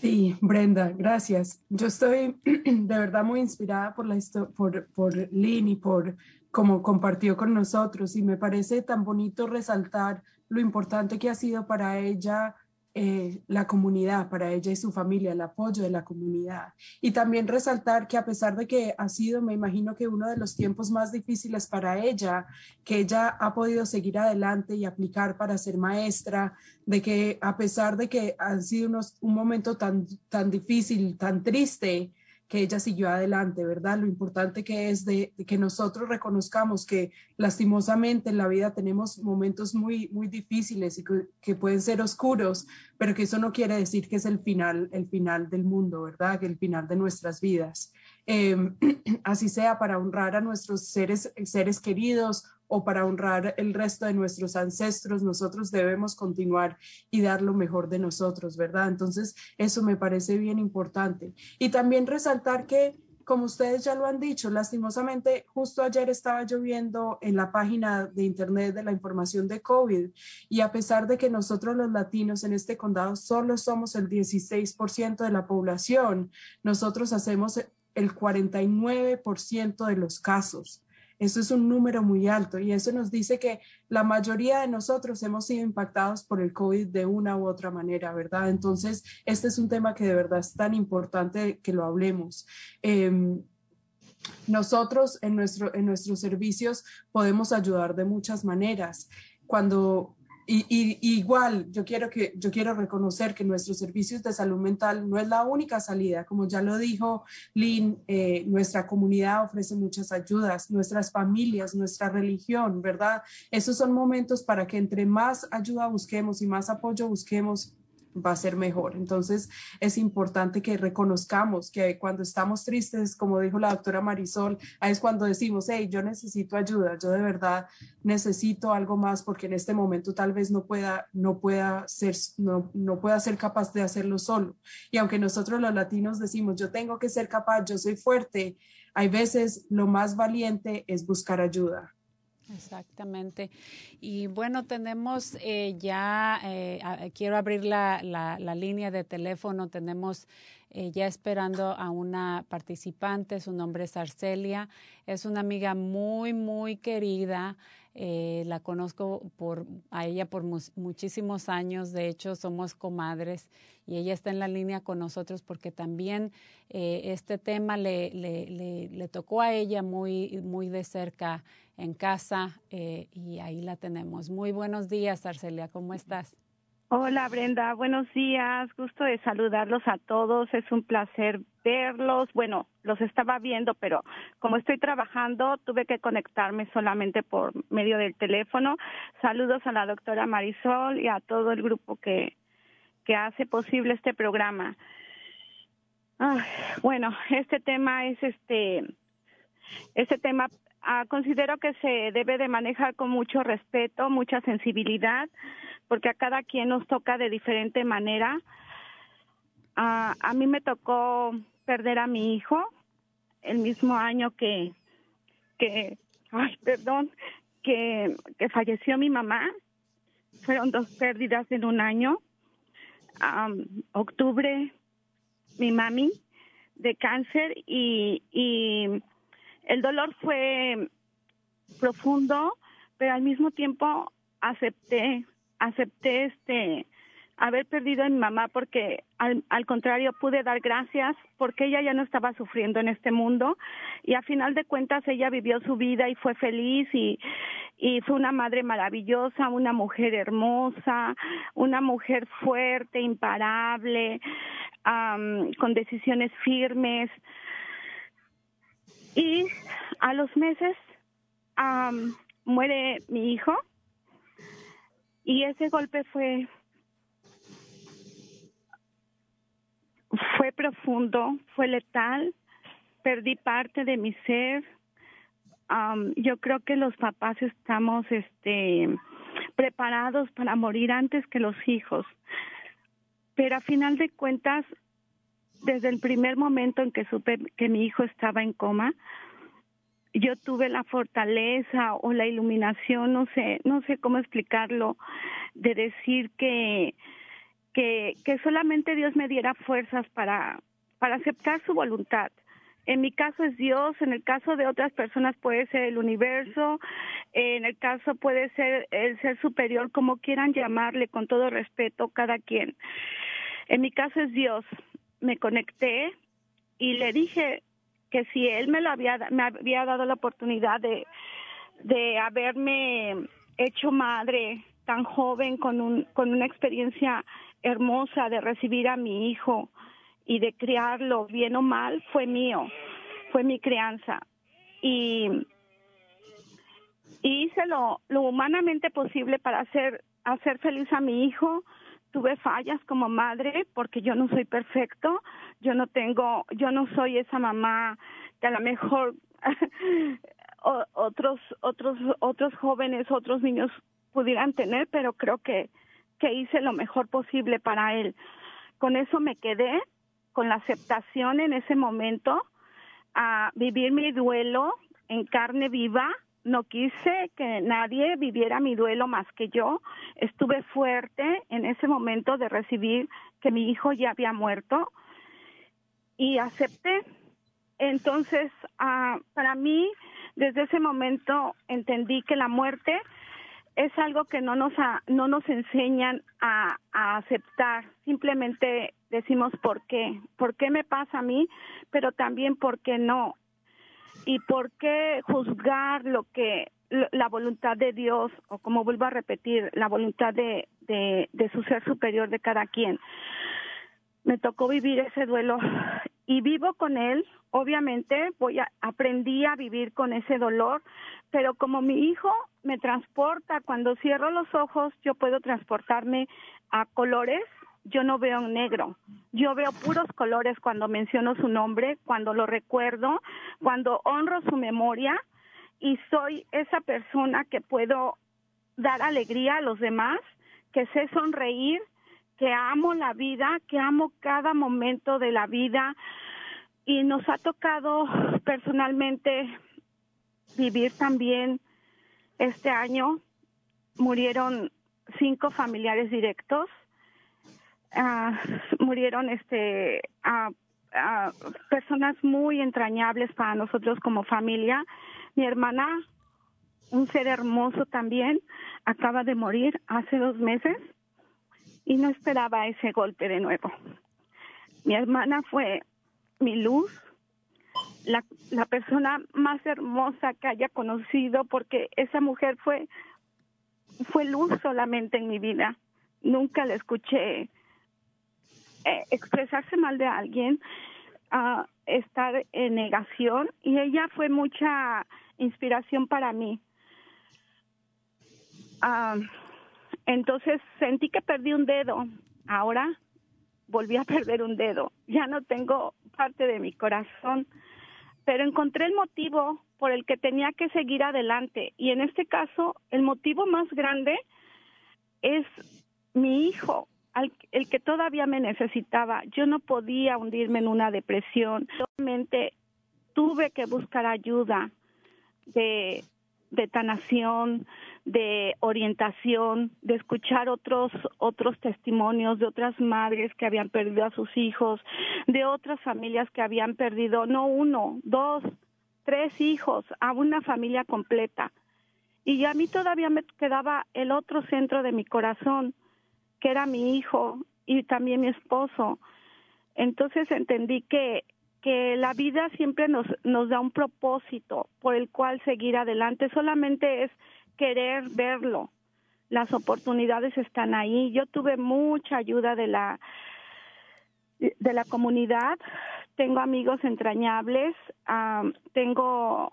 Sí, Brenda, gracias. Yo estoy de verdad muy inspirada por, la por, por Lynn y por como compartió con nosotros y me parece tan bonito resaltar lo importante que ha sido para ella eh, la comunidad, para ella y su familia, el apoyo de la comunidad. Y también resaltar que a pesar de que ha sido, me imagino que uno de los tiempos más difíciles para ella, que ella ha podido seguir adelante y aplicar para ser maestra, de que a pesar de que ha sido un momento tan, tan difícil, tan triste, que ella siguió adelante, ¿verdad? Lo importante que es de, que nosotros reconozcamos que lastimosamente en la vida tenemos momentos muy, muy difíciles y que, pueden ser oscuros, pero que eso no quiere decir que es el final, el final del mundo, ¿verdad? Que el final de nuestras vidas. Em, así sea para honrar a nuestros seres, seres queridos o para honrar el resto de nuestros ancestros, nosotros debemos continuar y dar lo mejor de nosotros, ¿verdad? Entonces, eso me parece bien importante. Y también resaltar que como ustedes ya lo han dicho, lastimosamente, justo ayer estaba lloviendo en la página de internet de la información de COVID y a pesar de que nosotros los latinos en este condado solo somos el 16% de la población, nosotros hacemos el 49% de los casos. Eso es un número muy alto y eso nos dice que la mayoría de nosotros hemos sido impactados por el COVID de una u otra manera, ¿verdad? Entonces, este es un tema que de verdad es tan importante que lo hablemos. Em, nosotros en, nuestro, en nuestros servicios podemos ayudar de muchas maneras. Cuando y, igual, yo quiero, que, yo quiero reconocer que nuestros servicios de salud mental no es la única salida. Como ya lo dijo Lynn, eh, nuestra comunidad ofrece muchas ayudas, nuestras familias, nuestra religión, ¿verdad? Esos son momentos para que entre más ayuda busquemos y más apoyo busquemos, va a ser mejor. Entonces es importante que reconozcamos que cuando estamos tristes, como dijo la doctora Marisol, es cuando decimos, hey, yo necesito ayuda, yo de verdad necesito algo más porque en este momento tal vez no pueda, no pueda ser, no, no pueda ser capaz de hacerlo solo. Y aunque nosotros los latinos decimos, yo tengo que ser capaz, yo soy fuerte, hay veces lo más valiente es buscar ayuda. Exactamente. Y bueno, tenemos eh, ya, eh, quiero abrir la, la, línea de teléfono, tenemos eh, ya esperando a una participante, su nombre es Arcelia, es una amiga muy, muy querida. La conozco por, a ella por muchísimos años, de hecho somos comadres y ella está en la línea con nosotros porque también este tema le, le, tocó a ella muy, muy de cerca en casa eh, y ahí la tenemos. Muy buenos días, Arcelia, ¿cómo estás? Hola Brenda, buenos días, gusto de saludarlos a todos, es un placer verlos. Bueno, los estaba viendo, pero como estoy trabajando, tuve que conectarme solamente por medio del teléfono. Saludos a la doctora Marisol y a todo el grupo que, que hace posible este programa. bueno, este tema es este, este tema Ah, considero que se debe de manejar con mucho respeto, mucha sensibilidad, porque a cada quien nos toca de diferente manera. A mí me tocó perder a mi hijo el mismo año que, que ay, perdón, que, que falleció mi mamá. Fueron dos pérdidas en un año. octubre, mi mami de cáncer y, y el dolor fue profundo, pero al mismo tiempo acepté, acepté este haber perdido a mi mamá porque al, contrario pude dar gracias porque ella ya no estaba sufriendo en este mundo y a final de cuentas ella vivió su vida y fue feliz y, y fue una madre maravillosa, una mujer hermosa, una mujer fuerte, imparable, con decisiones firmes. Y a los meses muere mi hijo y ese golpe fue fue profundo, fue letal, perdí parte de mi ser. yo creo que los papás estamos este preparados para morir antes que los hijos. Pero a final de cuentas desde el primer momento en que supe que mi hijo estaba en coma, yo tuve la fortaleza o la iluminación, no sé, no sé cómo explicarlo, de decir que, que, solamente Dios me diera fuerzas para, para aceptar su voluntad. En mi caso es Dios, en el caso de otras personas puede ser el universo, en el caso puede ser el ser superior, como quieran llamarle, con todo respeto, cada quien. En mi caso es Dios. Me conecté y le dije que si él me lo había me había dado la oportunidad de de haberme hecho madre tan joven con un con una experiencia hermosa de recibir a mi hijo y de criarlo bien o mal fue mío, fue mi crianza. Y, hice lo, lo, humanamente posible para hacer, hacer feliz a mi hijo. Tuve fallas como madre porque yo no soy perfecto, yo no tengo, yo no soy esa mamá que a lo mejor otros, otros, otros jóvenes, otros niños pudieran tener, pero creo que que hice lo mejor posible para él. Con eso me quedé, con la aceptación en ese momento, a vivir mi duelo en carne viva. No quise que nadie viviera mi duelo más que yo. Estuve fuerte en ese momento de recibir que mi hijo ya había muerto y acepté. Entonces, ah, para mí, desde ese momento entendí que la muerte es algo que no nos, no nos enseñan a, aceptar. Simplemente decimos por qué, por qué me pasa a mí, pero también por qué no. Y por qué juzgar lo que la voluntad de Dios, o como vuelvo a repetir, la voluntad de, de su ser superior de cada quien. Me tocó vivir ese duelo y vivo con él. Obviamente, voy a, aprendí a vivir con ese dolor, pero como mi hijo me transporta, cuando cierro los ojos, yo puedo transportarme a colores, yo no veo negro, yo veo puros colores cuando menciono su nombre, cuando lo recuerdo, cuando honro su memoria y soy esa persona que puedo dar alegría a los demás, que sé sonreír, que amo la vida, que amo cada momento de la vida y nos ha tocado personalmente vivir también este año. Murieron cinco familiares directos, ah, murieron este personas muy entrañables para nosotros como familia. Mi hermana, un ser hermoso también, acaba de morir hace dos meses y no esperaba ese golpe de nuevo. Mi hermana fue mi luz, la, la persona más hermosa que haya conocido, porque esa mujer fue, fue luz solamente en mi vida. Nunca le escuché eh, expresarse mal de alguien, uh, estar en negación, y ella fue mucha inspiración para mí. Ah, entonces sentí que perdí un dedo. Ahora volví a perder un dedo. Ya no tengo parte de mi corazón pero encontré el motivo por el que tenía que seguir adelante. Y en este caso, el motivo más grande es mi hijo, el que todavía me necesitaba. Yo no podía hundirme en una depresión. Solamente tuve que buscar ayuda de, de tanación, de orientación, de escuchar otros otros testimonios de otras madres que habían perdido a sus hijos, de otras familias que habían perdido no uno, dos, tres hijos, a una familia completa. Y a mí todavía me quedaba el otro centro de mi corazón, que era mi hijo y también mi esposo. Entonces entendí que que la vida siempre nos, nos da un propósito por el cual seguir adelante. Solamente es querer verlo. Las oportunidades están ahí. Yo tuve mucha ayuda de la de la comunidad. Tengo amigos entrañables. tengo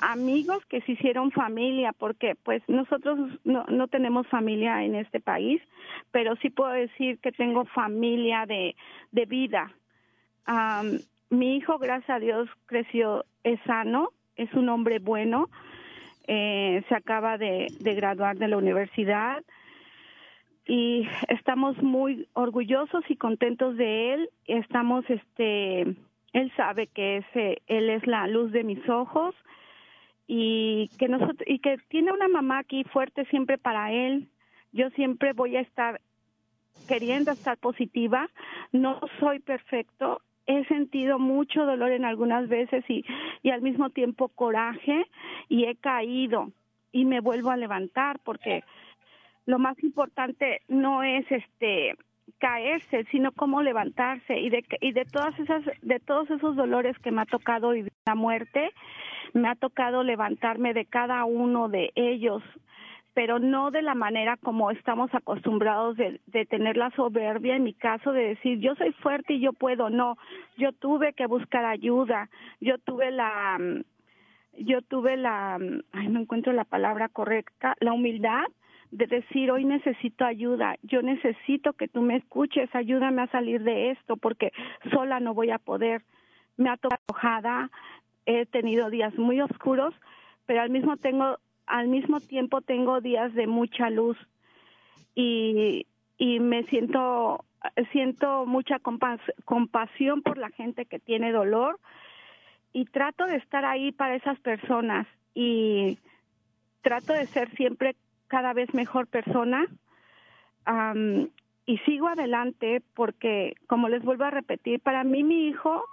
amigos que se hicieron familia porque pues nosotros no, no tenemos familia en este país, pero sí puedo decir que tengo familia de, de vida. mi hijo, gracias a Dios, creció, es sano, es un hombre bueno eh, se acaba de, graduar de la universidad y estamos muy orgullosos y contentos de él. Estamos, este, él sabe que ese, él es la luz de mis ojos y que nosotros y que tiene una mamá aquí fuerte siempre para él. Yo siempre voy a estar queriendo estar positiva. No soy perfecto he sentido mucho dolor en algunas veces y, al mismo tiempo coraje y he caído y me vuelvo a levantar porque lo más importante no es este caerse, sino cómo levantarse y de y de todas esas de todos esos dolores que me ha tocado vivir la muerte, me ha tocado levantarme de cada uno de ellos pero no de la manera como estamos acostumbrados de, tener la soberbia, en mi caso, de decir yo soy fuerte y yo puedo. No, yo tuve que buscar ayuda, yo tuve la, yo tuve la, ay, no encuentro la palabra correcta, la humildad de decir hoy necesito ayuda, yo necesito que tú me escuches, ayúdame a salir de esto porque sola no voy a poder. Me ha tocado he tenido días muy oscuros, pero al mismo tengo al mismo tiempo tengo días de mucha luz y, y me siento siento mucha compasión por la gente que tiene dolor y trato de estar ahí para esas personas y trato de ser siempre cada vez mejor persona y sigo adelante porque como les vuelvo a repetir para mí mi hijo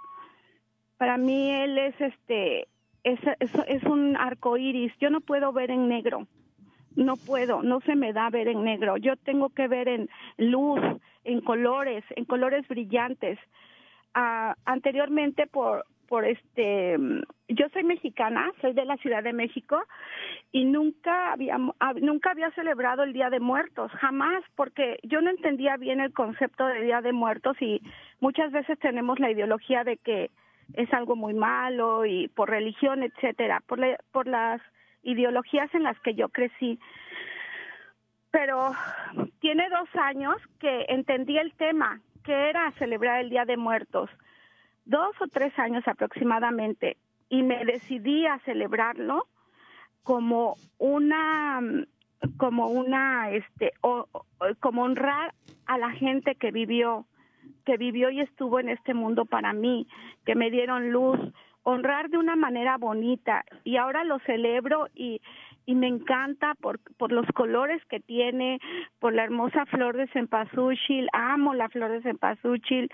para mí él es este es, es, un arco iris. Yo no puedo ver en negro. No puedo, no se me da ver en negro. Yo tengo que ver en luz, en colores, en colores brillantes. Ah, anteriormente por por este yo soy mexicana soy de la Ciudad de México y nunca había nunca había celebrado el Día de Muertos jamás porque yo no entendía bien el concepto de Día de Muertos y muchas veces tenemos la ideología de que es algo muy malo y por religión, etcétera, por, por las ideologías en las que yo crecí. Pero tiene dos años que entendí el tema, que era celebrar el Día de Muertos, dos o tres años aproximadamente, y me decidí a celebrarlo como una como una este o, como honrar a la gente que vivió que vivió y estuvo en este mundo para mí, que me dieron luz, honrar de una manera bonita. Y ahora lo celebro y, y me encanta por, por los colores que tiene, por la hermosa flor de cempasúchil, amo la flor de cempasúchil.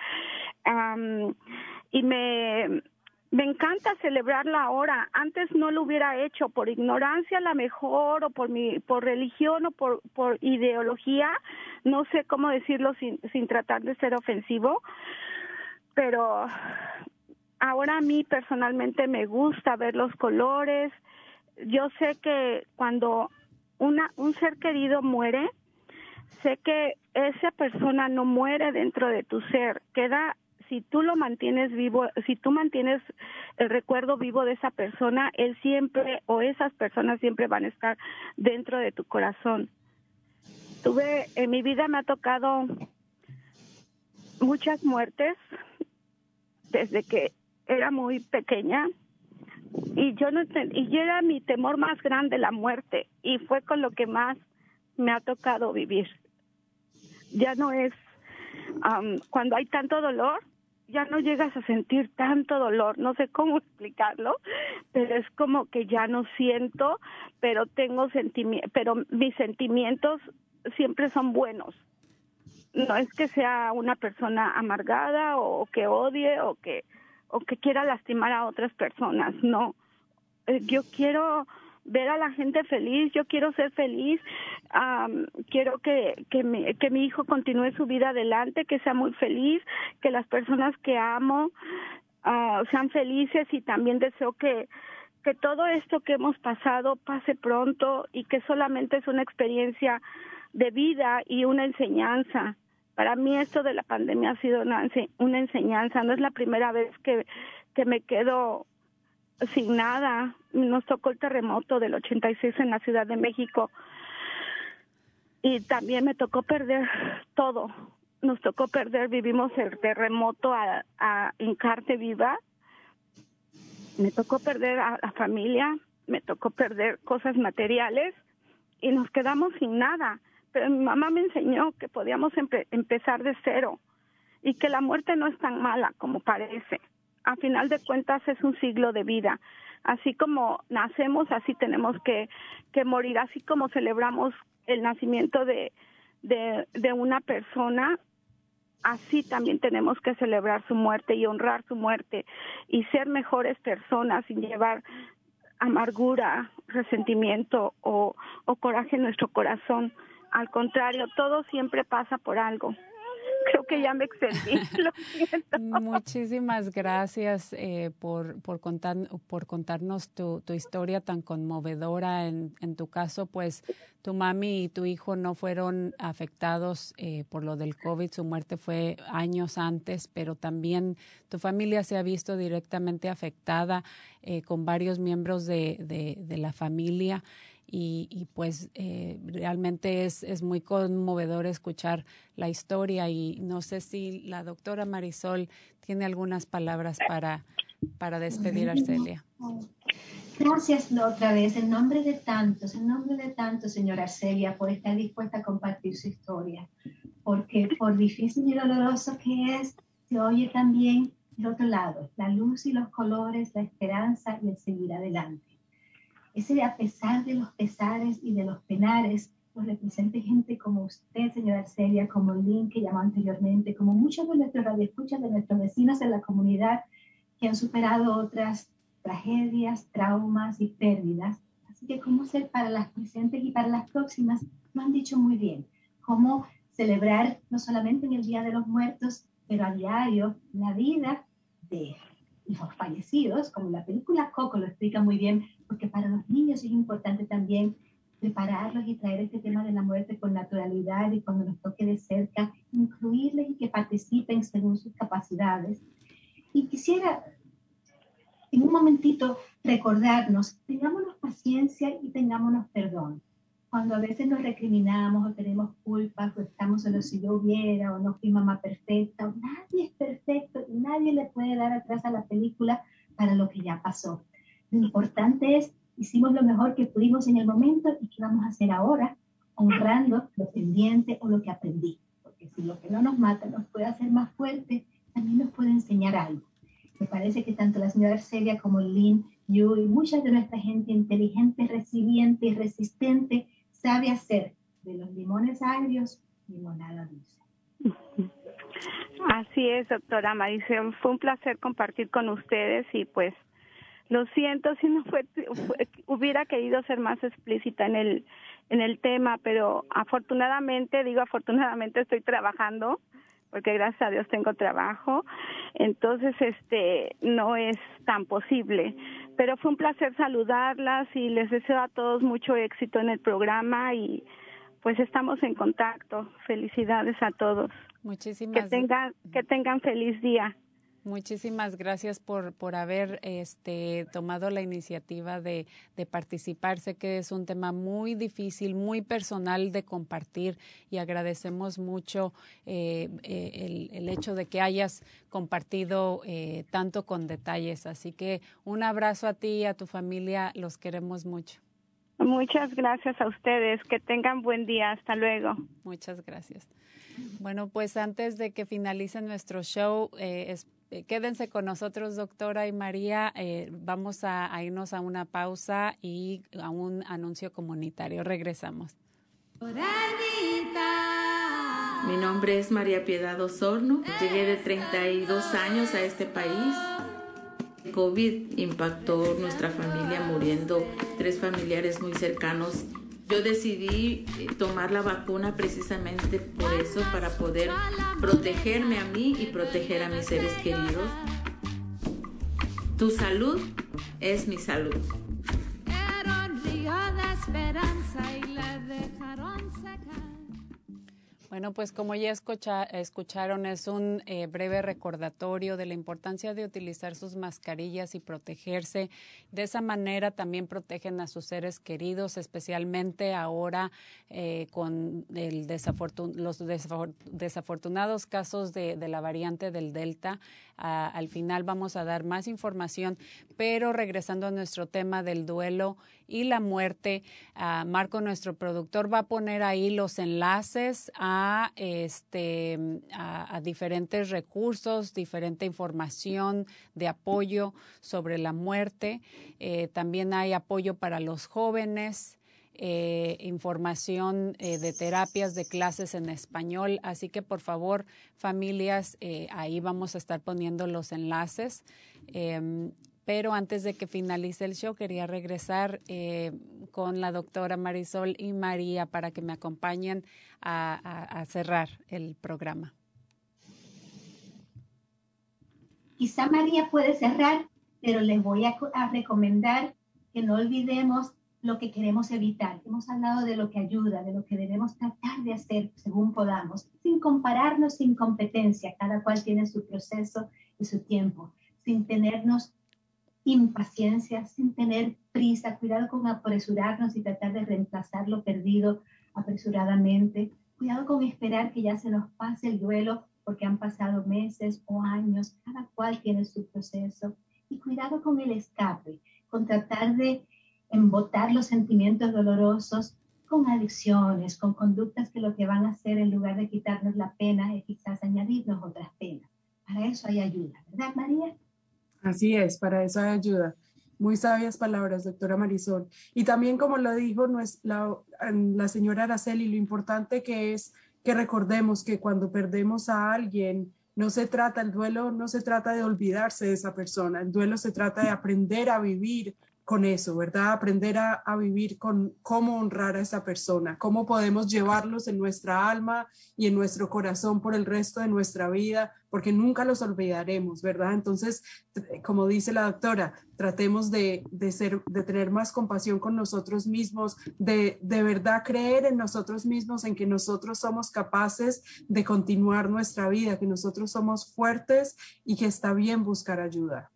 Y me me encanta celebrarla ahora. Antes no lo hubiera hecho por ignorancia, a la mejor, o por mi, por religión o por, ideología. No sé cómo decirlo sin, sin tratar de ser ofensivo, pero ahora a mí personalmente me gusta ver los colores. Yo sé que cuando una, un ser querido muere, sé que esa persona no muere dentro de tu ser, queda si tú lo mantienes vivo, si tú mantienes el recuerdo vivo de esa persona, él siempre o esas personas siempre van a estar dentro de tu corazón. Tuve, en mi vida me ha tocado muchas muertes desde que era muy pequeña y yo no y era mi temor más grande la muerte y fue con lo que más me ha tocado vivir. Ya no es cuando hay tanto dolor, ya no llegas a sentir tanto dolor, no sé cómo explicarlo, pero es como que ya no siento, pero tengo sentimientos, pero mis sentimientos siempre son buenos. No es que sea una persona amargada o que odie o que o que quiera lastimar a otras personas, no. Eh, yo quiero ver a la gente feliz, yo quiero ser feliz, quiero que, que, mi, que mi hijo continúe su vida adelante, que sea muy feliz, que las personas que amo uh, sean felices y también deseo que, que todo esto que hemos pasado pase pronto y que solamente es una experiencia de vida y una enseñanza. Para mí esto de la pandemia ha sido una, una enseñanza, no es la primera vez que, que me quedo sin nada. Nos tocó el terremoto del 86 en la Ciudad de México y también me tocó perder todo. Nos tocó perder, vivimos el terremoto a, a Incarte Viva. Me tocó perder a la familia, me tocó perder cosas materiales y nos quedamos sin nada. Pero mi mamá me enseñó que podíamos empezar de cero y que la muerte no es tan mala como parece a final de cuentas es un siglo de vida. Así como nacemos, así tenemos que, que morir, así como celebramos el nacimiento de, una persona, así también tenemos que celebrar su muerte y honrar su muerte y ser mejores personas sin llevar amargura, resentimiento o coraje en nuestro corazón. Al contrario, todo siempre pasa por algo creo que ya me extendí. Muchísimas gracias eh, por, por, contar, por contarnos tu, historia tan conmovedora. En, en, tu caso, pues tu mami y tu hijo no fueron afectados eh, por lo del COVID. Su muerte fue años antes, pero también tu familia se ha visto directamente afectada eh, con varios miembros de, de la familia y, pues eh, realmente es, es muy conmovedor escuchar la historia y no sé si la doctora Marisol tiene algunas palabras para, para despedir a Arcelia. Gracias otra vez, en nombre de tantos, en nombre de tantos, señora Arcelia, por estar dispuesta a compartir su historia, porque por difícil y doloroso que es, se oye también el otro lado, la luz y los colores, la esperanza y el seguir adelante ese a pesar de los pesares y de los penares, nos represente gente como usted, señora Arcelia, como Lynn, que llamó anteriormente, como muchos de nuestros radioescuchas, de nuestros vecinos en la comunidad que han superado otras tragedias, traumas y pérdidas. Así que cómo ser para las presentes y para las próximas, lo han dicho muy bien. Cómo celebrar no solamente en el Día de los Muertos, pero a diario la vida de los fallecidos, como la película Coco lo explica muy bien, porque para los niños es importante también prepararlos y traer este tema de la muerte con naturalidad y cuando nos toque de cerca, incluirles y que participen según sus capacidades. Y quisiera en un momentito recordarnos, tengámonos paciencia y tengámonos perdón. Cuando a veces nos recriminamos o tenemos culpas o estamos en lo si yo hubiera o no fui mamá perfecta, nadie es perfecto y nadie le puede dar atrás a la película para lo que ya pasó. Lo importante es, hicimos lo mejor que pudimos en el momento y qué vamos a hacer ahora, honrando lo pendiente o lo que aprendí. Porque si lo que no nos mata nos puede hacer más fuertes, también nos puede enseñar algo. Me parece que tanto la señora Arcelia como Lynn, yo y mucha de nuestra gente inteligente, resiliente y resistente sabe hacer de los limones agrios limonada dulce. Así es, doctora Marisol. Fue un placer compartir con ustedes y pues lo siento si no fue, hubiera querido ser más explícita en el en el tema, pero afortunadamente, digo afortunadamente estoy trabajando porque gracias a Dios tengo trabajo, entonces este no es tan posible, pero fue un placer saludarlas y les deseo a todos mucho éxito en el programa y pues estamos en contacto. Felicidades a todos. Muchísimas que tengan que tengan feliz día. Muchísimas gracias por, por haber este, tomado la iniciativa de, de, participar. Sé que es un tema muy difícil, muy personal de compartir y agradecemos mucho eh, eh, el, el, hecho de que hayas compartido eh, tanto con detalles. Así que un abrazo a ti y a tu familia. Los queremos mucho. Muchas gracias a ustedes. Que tengan buen día. Hasta luego. Muchas gracias. Bueno, pues antes de que finalice nuestro show, eh, eh, quédense con nosotros, doctora y María. Eh, vamos a, a, irnos a una pausa y a un anuncio comunitario. Regresamos. Mi nombre es María Piedad Osorno. Llegué de 32 años a este país. COVID impactó nuestra familia muriendo tres familiares muy cercanos yo decidí eh, tomar la vacuna precisamente por eso, para poder protegerme a mí y proteger a mis seres queridos. Tu salud es mi salud. Bueno, pues como ya escucha, escucharon, es un eh, breve recordatorio de la importancia de utilizar sus mascarillas y protegerse. De esa manera también protegen a sus seres queridos, especialmente ahora eh, con el desafortun los desafortunados casos de, de, la variante del Delta. Al final vamos a dar más información, pero regresando a nuestro tema del duelo y la muerte, ah, Marco, nuestro productor, va a poner ahí los enlaces a a, este, a, diferentes recursos, diferente información de apoyo sobre la muerte. Eh, también hay apoyo para los jóvenes. Eh, información eh, de terapias, de clases en español. Así que por favor, familias, eh, ahí vamos a estar poniendo los enlaces. Em, pero antes de que finalice el show, quería regresar con la doctora Marisol y María para que me acompañen a, cerrar el programa. Quizá María puede cerrar, pero les voy a recomendar que no olvidemos lo que queremos evitar. Hemos hablado de lo que ayuda, de lo que debemos tratar de hacer según podamos, sin compararnos, sin competencia. Cada cual tiene su proceso y su tiempo, sin tenernos impaciencia, sin tener prisa. Cuidado con apresurarnos y tratar de reemplazar lo perdido apresuradamente. Cuidado con esperar que ya se nos pase el duelo porque han pasado meses o años. Cada cual tiene su proceso. Y cuidado con el escape, con tratar de embotar los sentimientos dolorosos con adicciones, con conductas que lo que van a hacer en lugar de quitarnos la pena es quizás añadirnos otras penas. Para eso hay ayuda, ¿verdad, María? Así es, para eso hay ayuda. Muy sabias palabras, doctora Marisol. Y también, como lo dijo la, la señora Araceli, lo importante que es que recordemos que cuando perdemos a alguien, no se trata, el duelo no se trata de olvidarse de esa persona, el duelo se trata de aprender a vivir con eso, ¿verdad? Aprender a, vivir con cómo honrar a esa persona, cómo podemos llevarlos en nuestra alma y en nuestro corazón por el resto de nuestra vida, porque nunca los olvidaremos, ¿verdad? Entonces, como dice la doctora, tratemos de, ser, de tener más compasión con nosotros mismos, de, de verdad creer en nosotros mismos, en que nosotros somos capaces de continuar nuestra vida, que nosotros somos fuertes y que está bien buscar ayuda.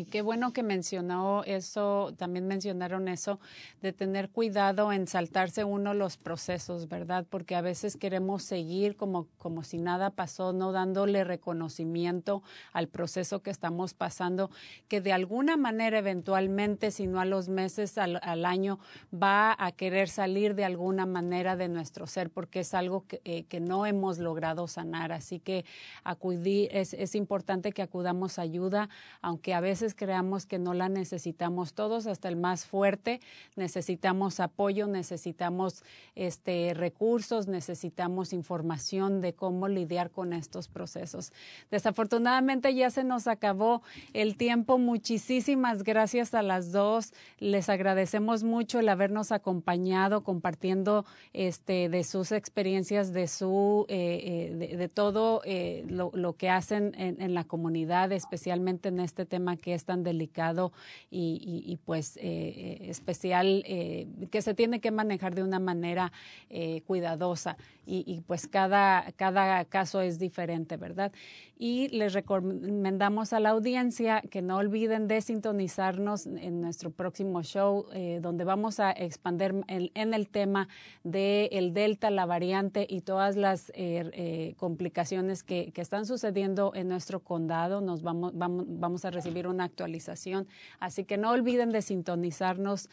Y qué bueno que mencionó eso, también mencionaron eso, de tener cuidado en saltarse uno los procesos, ¿verdad? Porque a veces queremos seguir como, como si nada pasó, no dándole reconocimiento al proceso que estamos pasando, que de alguna manera eventualmente, si no a los meses, al, año, va a querer salir de alguna manera de nuestro ser, porque es algo que, eh, que no hemos logrado sanar. Así que acudir, es, es importante que acudamos ayuda, aunque a veces creamos que no la necesitamos todos, hasta el más fuerte, necesitamos apoyo, necesitamos este, recursos, necesitamos información de cómo lidiar con estos procesos. Desafortunadamente ya se nos acabó el tiempo. Muchísimas gracias a las dos. Les agradecemos mucho el habernos acompañado compartiendo este, de sus experiencias, de, su, eh, eh, de, todo eh, lo, que hacen en, en la comunidad, especialmente en este tema que es tan delicado y, pues eh, eh, especial eh, que se tiene que manejar de una manera cuidadosa y, pues cada, cada caso es diferente, ¿verdad? Y les recomendamos a la audiencia que no olviden de sintonizarnos en nuestro próximo show, donde vamos a expandir en el tema del el delta, la variante y todas las complicaciones que, que, están sucediendo en nuestro condado. Nos vamos, vamos, vamos a recibir una actualización. Así que no olviden de sintonizarnos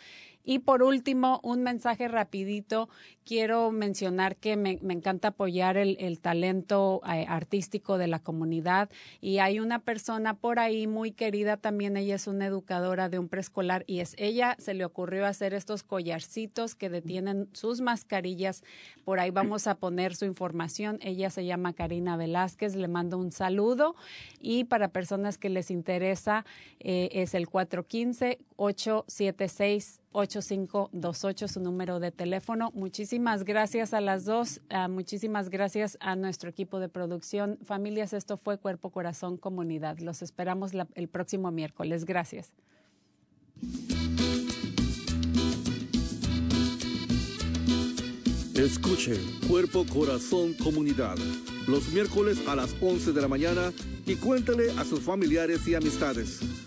y por último, un mensaje rapidito. Quiero mencionar que me, encanta apoyar el, talento eh, artístico de la comunidad y hay una persona por ahí muy querida también. Ella es una educadora de un preescolar y es ella se le ocurrió hacer estos collarcitos que detienen sus mascarillas. Por ahí vamos a poner su información. Ella se llama Karina Velázquez. Le mando un saludo y para personas que les interesa eh, es el 415 876 8528, su número de teléfono. Muchísimas gracias a las dos. Ah, muchísimas gracias a nuestro equipo de producción. Familias, esto fue Cuerpo, Corazón, Comunidad. Los esperamos el próximo miércoles. Gracias. Escuche Cuerpo, Corazón, Comunidad los miércoles a las 11 de la mañana y cuéntale a sus familiares y amistades.